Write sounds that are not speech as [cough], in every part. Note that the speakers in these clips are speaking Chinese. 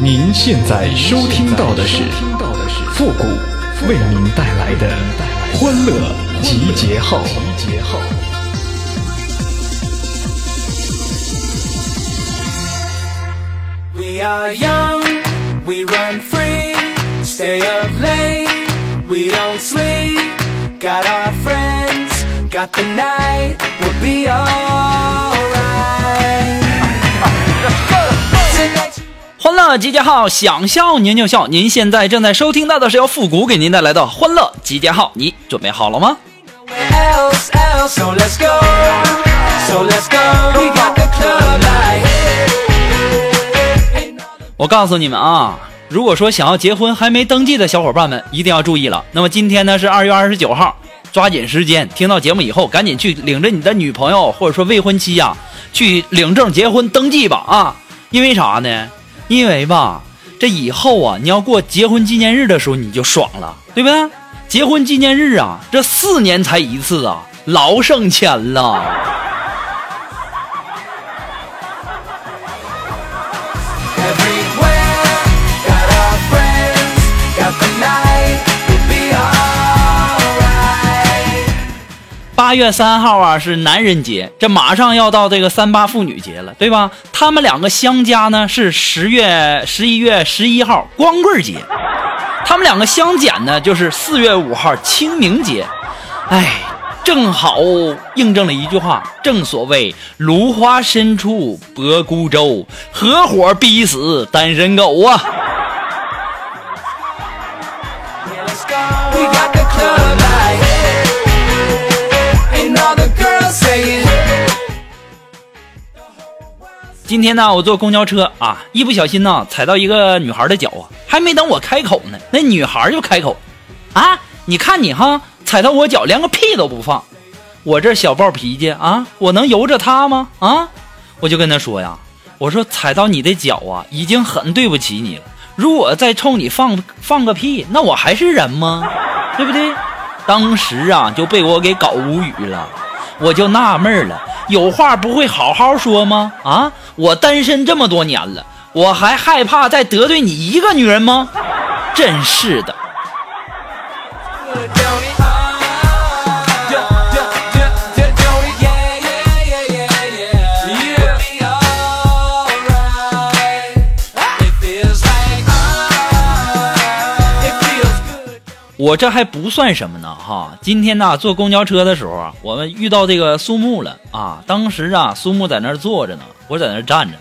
您现在收听到的是复古为您带来的欢乐集结号。We are young, we run free, stay up late, we don't sleep. Got our friends, got the night, we'll be alright. 集结号，想笑您就笑。您现在正在收听到的是由复古给您带来的欢乐集结号，你准备好了吗.我告诉你们啊，如果说想要结婚还没登记的小伙伴们，一定要注意了。那么今天呢是二月二十九号，抓紧时间，听到节目以后，赶紧去领着你的女朋友或者说未婚妻呀、去领证结婚登记吧啊！因为啥呢？因为吧，这以后啊，你要过结婚纪念日的时候你就爽了，对不对？结婚纪念日啊，这四年才一次啊，老省钱了。八月三号啊是男人节，这马上要到这个三八妇女节了，对吧？他们两个相加呢是十月十一月十一号光棍节，他们两个相减呢就是四月五号清明节。哎，正好印证了一句话，正所谓芦花深处泊孤舟，合伙逼死单身狗啊！今天呢，我坐公交车啊，一不小心呢踩到一个女孩的脚啊，还没等我开口呢，那女孩就开口，啊，你看你哈，踩到我脚连个屁都不放，我这小暴脾气啊，我能由着她吗？啊，我就跟她说呀，我说踩到你的脚啊，已经很对不起你了，如果再冲你放放个屁，那我还是人吗？对不对？当时啊就被我给搞无语了。我就纳闷了，有话不会好好说吗？啊，我单身这么多年了，我还害怕再得罪你一个女人吗？真是的。我这还不算什么呢，哈！今天呢，坐公交车的时候啊，我们遇到这个苏木了啊。当时啊，苏木在那儿坐着呢，我在那儿站着。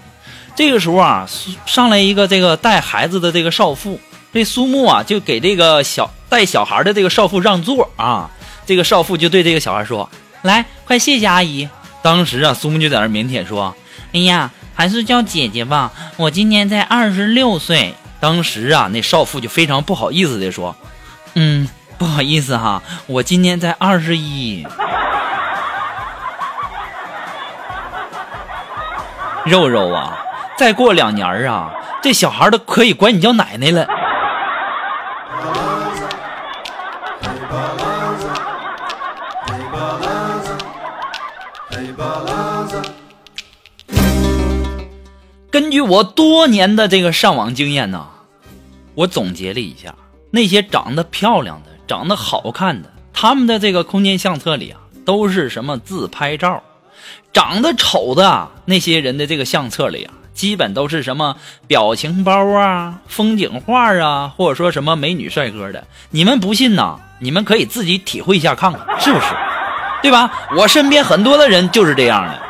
这个时候啊，上来一个这个带孩子的这个少妇，这苏木啊就给这个小带小孩的这个少妇让座啊。这个少妇就对这个小孩说：“来，快谢谢阿姨。”当时啊，苏木就在那儿腼腆说：“哎呀，还是叫姐姐吧，我今年才二十六岁。”当时啊，那少妇就非常不好意思的说：“嗯，不好意思哈，我今年才二十一。肉肉啊，再过两年儿啊，这小孩都可以管你叫奶奶了。根据我多年的这个上网经验呢，我总结了一下，那些长得漂亮的、长得好看的，他们的这个空间相册里啊，都是什么自拍照；长得丑的，那些人的这个相册里啊，基本都是什么表情包啊、风景画啊，或者说什么美女帅哥的。你们不信呐？你们可以自己体会一下看看，是不是？对吧？我身边很多的人就是这样的。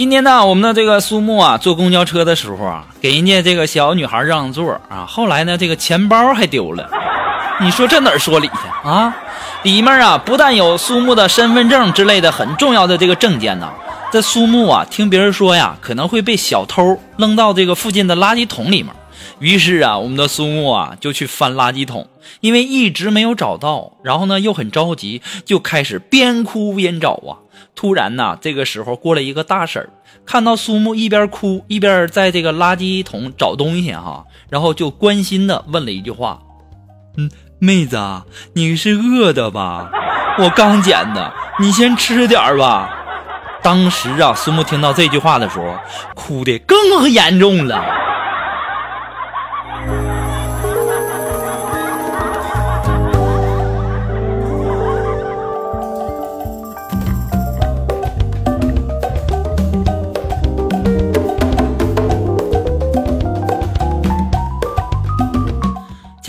今天呢，我们的这个苏木啊，坐公交车的时候啊，给人家这个小女孩让座啊，后来呢，这个钱包还丢了。你说这哪儿说理去啊？里面啊，不但有苏木的身份证之类的很重要的这个证件呢，这苏木啊，听别人说呀，可能会被小偷扔到这个附近的垃圾桶里面。于是啊，我们的苏木啊就去翻垃圾桶，因为一直没有找到，然后呢又很着急，就开始边哭边找啊。突然呐，这个时候过来一个大婶，看到苏木一边哭一边在这个垃圾桶找东西哈，然后就关心的问了一句话：“嗯，妹子啊，你是饿的吧？[laughs] 我刚捡的，你先吃点吧。”当时啊，苏木听到这句话的时候，哭的更严重了。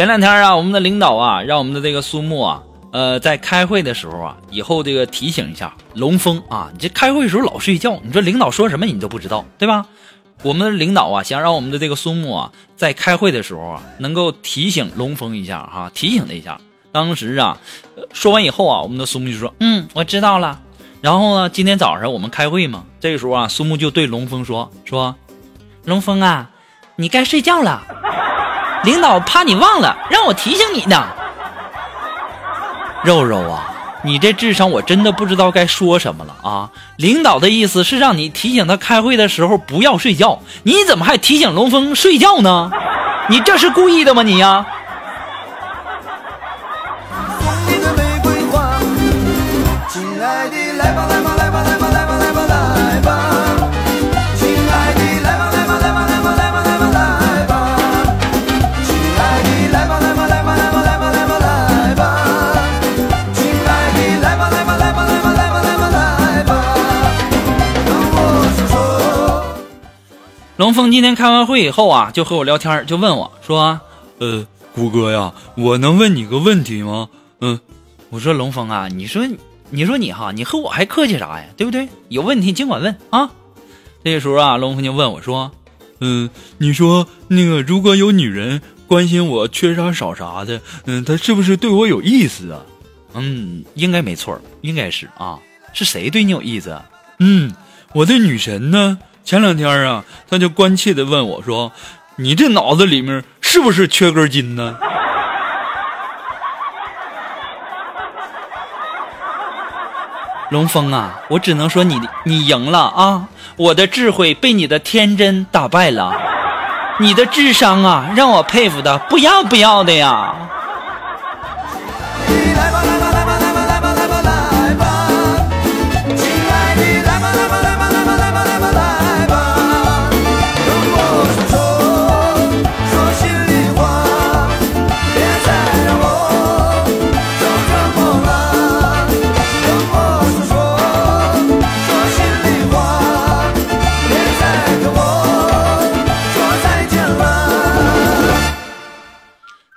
前两天啊，我们的领导啊，让我们的这个苏木啊，呃，在开会的时候啊，以后这个提醒一下龙峰啊，你这开会的时候老睡觉，你说领导说什么你都不知道，对吧？我们的领导啊，想让我们的这个苏木啊，在开会的时候啊，能够提醒龙峰一下哈，提醒他一下。当时啊，说完以后啊，我们的苏木就说：“嗯，我知道了。”然后呢，今天早上我们开会嘛，这个时候啊，苏木就对龙峰说：“说，龙峰啊，你该睡觉了。”领导怕你忘了，让我提醒你呢。肉肉啊，你这智商我真的不知道该说什么了啊！领导的意思是让你提醒他开会的时候不要睡觉，你怎么还提醒龙峰睡觉呢？你这是故意的吗你呀、龙峰今天开完会以后啊，就和我聊天，就问我说呃，谷歌呀，我能问你个问题吗？嗯，：“我说龙峰啊，你说你说你哈，你和我还客气啥呀？对不对？有问题尽管问啊。”这时候啊，龙峰就问我说嗯，你说那个，如果有女人关心我缺啥少啥的，嗯，她是不是对我有意思啊？：“嗯，应该没错，应该是啊，是谁对你有意思？”嗯，我的女神呢？前两天啊，他就关切的问我说：“你这脑子里面是不是缺根筋呢 [laughs] 龙峰啊，我只能说你你赢了啊！我的智慧被你的天真打败了，你的智商啊，让我佩服的不要不要的呀！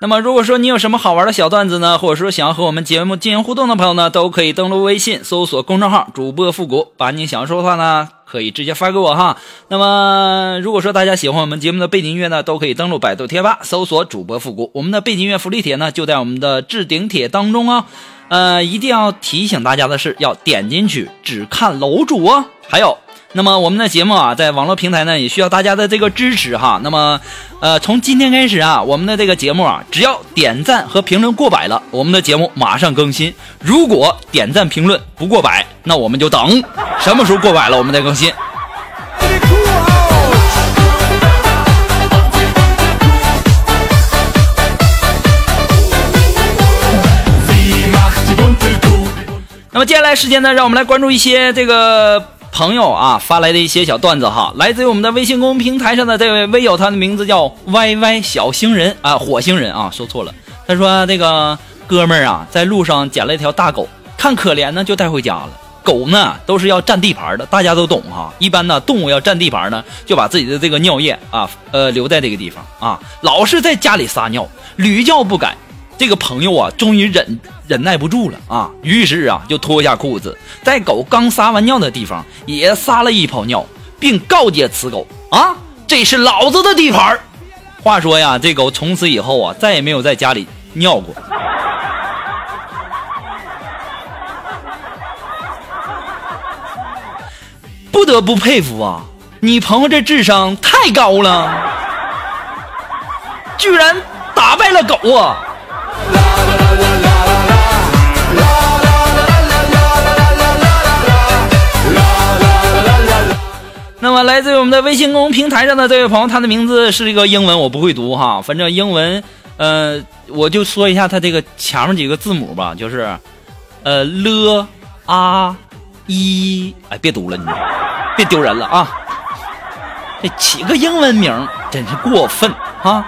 那么，如果说你有什么好玩的小段子呢，或者说想要和我们节目进行互动的朋友呢，都可以登录微信搜索公众号“主播复古”，把你想要说的话呢，可以直接发给我哈。那么，如果说大家喜欢我们节目的背景音乐呢，都可以登录百度贴吧搜索“主播复古”，我们的背景音乐福利帖呢就在我们的置顶帖当中啊。呃，一定要提醒大家的是，要点进去只看楼主哦。还有。那么我们的节目啊，在网络平台呢，也需要大家的这个支持哈。那么，呃，从今天开始啊，我们的这个节目啊，只要点赞和评论过百了，我们的节目马上更新。如果点赞评论不过百，那我们就等什么时候过百了，我们再更新。那么接下来时间呢，让我们来关注一些这个朋友啊发来的一些小段子哈，来自于我们的微信公众平台上的这位微友，他的名字叫 Y Y 小星人啊，火星人啊，说错了。他说这个哥们儿啊，在路上捡了一条大狗，看可怜呢，就带回家了。狗呢都是要占地盘的，大家都懂哈。一般呢，动物要占地盘呢，就把自己的这个尿液啊，呃，留在这个地方啊，老是在家里撒尿，屡教不改。这个朋友啊，终于忍忍耐不住了啊，于是啊，就脱下裤子，在狗刚撒完尿的地方也撒了一泡尿，并告诫此狗啊，这是老子的地盘儿话说呀，这狗从此以后啊，再也没有在家里尿过。不得不佩服啊，你朋友这智商太高了，居然打败了狗啊！微信公众平台上的这位朋友，他的名字是一个英文，我不会读哈，反正英文，呃，我就说一下他这个前面几个字母吧，就是，呃了啊一，哎，别读了你，别丢人了啊！这起个英文名真是过分啊！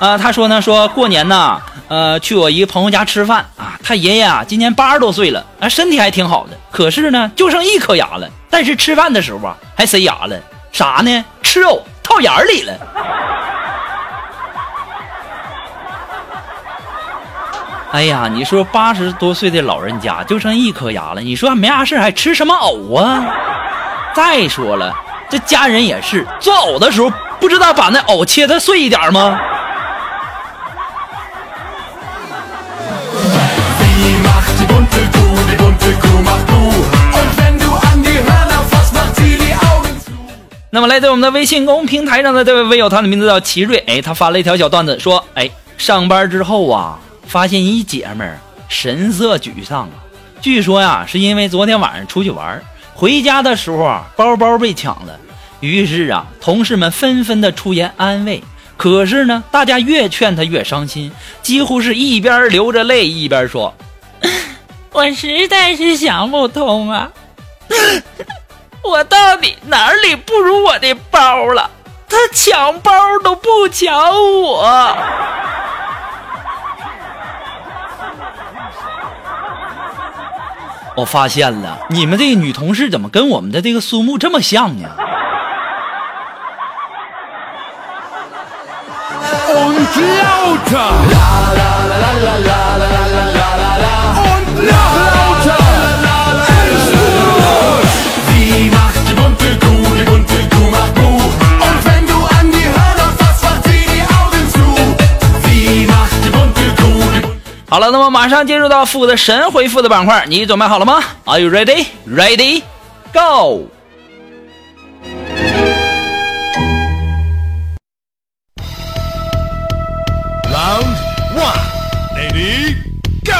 啊，他说呢，说过年呢，呃，去我一个朋友家吃饭啊，他爷爷啊今年八十多岁了，啊，身体还挺好的，可是呢就剩一颗牙了，但是吃饭的时候啊还塞牙了，啥呢？吃藕套眼儿里了。[laughs] 哎呀，你说八十多岁的老人家就剩一颗牙了，你说没啥事还吃什么藕啊？再说了，这家人也是做藕的时候不知道把那藕切的碎一点吗？那么来自我们的微信公众平台上的这位微友，他的名字叫奇瑞，哎，他发了一条小段子，说，哎，上班之后啊，发现一姐们神色沮丧啊，据说呀，是因为昨天晚上出去玩，回家的时候啊，包包被抢了，于是啊，同事们纷纷的出言安慰。可是呢，大家越劝她越伤心，几乎是一边流着泪一边说：“我实在是想不通啊，我到底哪里不如我的包了？他抢包都不抢我。我发现了，你们这个女同事怎么跟我们的这个苏木这么像呢？好了，那么马上进入到复的神回复的板块，你准备好了吗？Are you ready? Ready? Go! Round one. Ready, go.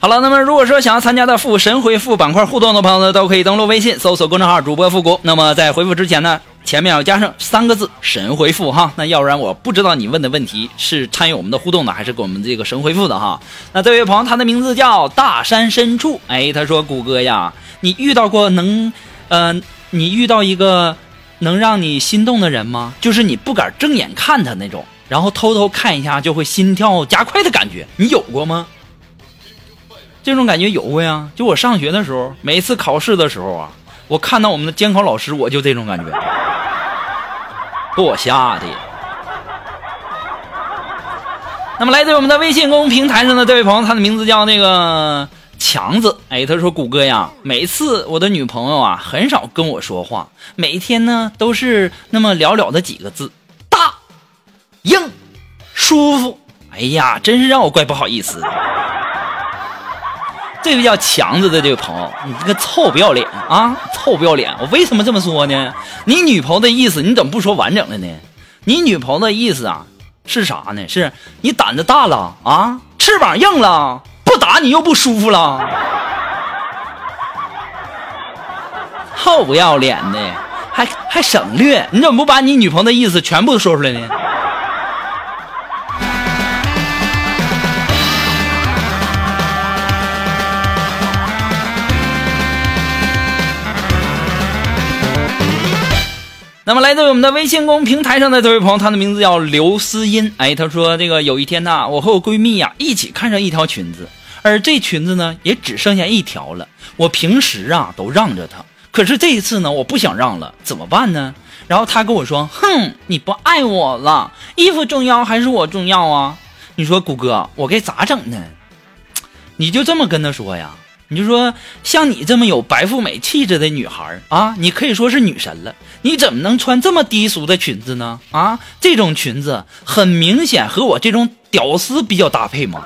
好了，那么如果说想要参加到复神回复板块互动的朋友呢，都可以登录微信搜索公众号主播复古。那么在回复之前呢，前面要加上三个字“神回复”哈，那要不然我不知道你问的问题是参与我们的互动的，还是给我们这个神回复的哈。那这位朋友他的名字叫大山深处，哎，他说谷歌呀，你遇到过能，呃，你遇到一个能让你心动的人吗？就是你不敢正眼看他那种，然后偷偷看一下就会心跳加快的感觉，你有过吗？这种感觉有过呀，就我上学的时候，每次考试的时候啊，我看到我们的监考老师，我就这种感觉，给我吓的。那么来自我们的微信公众平台上的这位朋友，他的名字叫那个强子，哎，他说谷歌呀，每次我的女朋友啊，很少跟我说话，每天呢都是那么寥寥的几个字，大、硬、舒服，哎呀，真是让我怪不好意思的。这个叫强子的这位朋友，你这个臭不要脸啊！臭不要脸！我为什么这么说呢？你女朋友的意思你怎么不说完整的呢？你女朋友的意思啊是啥呢？是你胆子大了啊，翅膀硬了，不打你又不舒服了，臭不要脸的，还还省略，你怎么不把你女朋友的意思全部说出来呢？那么来自我们的微信公平台上的这位朋友，他的名字叫刘思音。哎，他说这个有一天呐，我和我闺蜜呀、一起看上一条裙子，而这裙子呢也只剩下一条了。我平时啊都让着她，可是这一次呢我不想让了，怎么办呢？然后她跟我说：“哼，你不爱我了，衣服重要还是我重要啊？”你说谷歌，我该咋整呢？你就这么跟她说呀？你就说像你这么有白富美气质的女孩啊，你可以说是女神了。你怎么能穿这么低俗的裙子呢？啊，这种裙子很明显和我这种屌丝比较搭配嘛，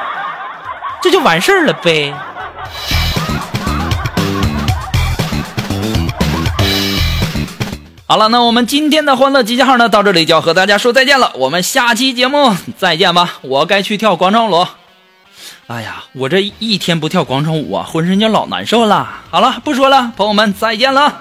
[laughs] 这就完事儿了呗。好了，那我们今天的欢乐集结号呢，到这里就要和大家说再见了。我们下期节目再见吧，我该去跳广场舞。哎呀，我这一天不跳广场舞啊，浑身就老难受了。好了，不说了，朋友们再见了。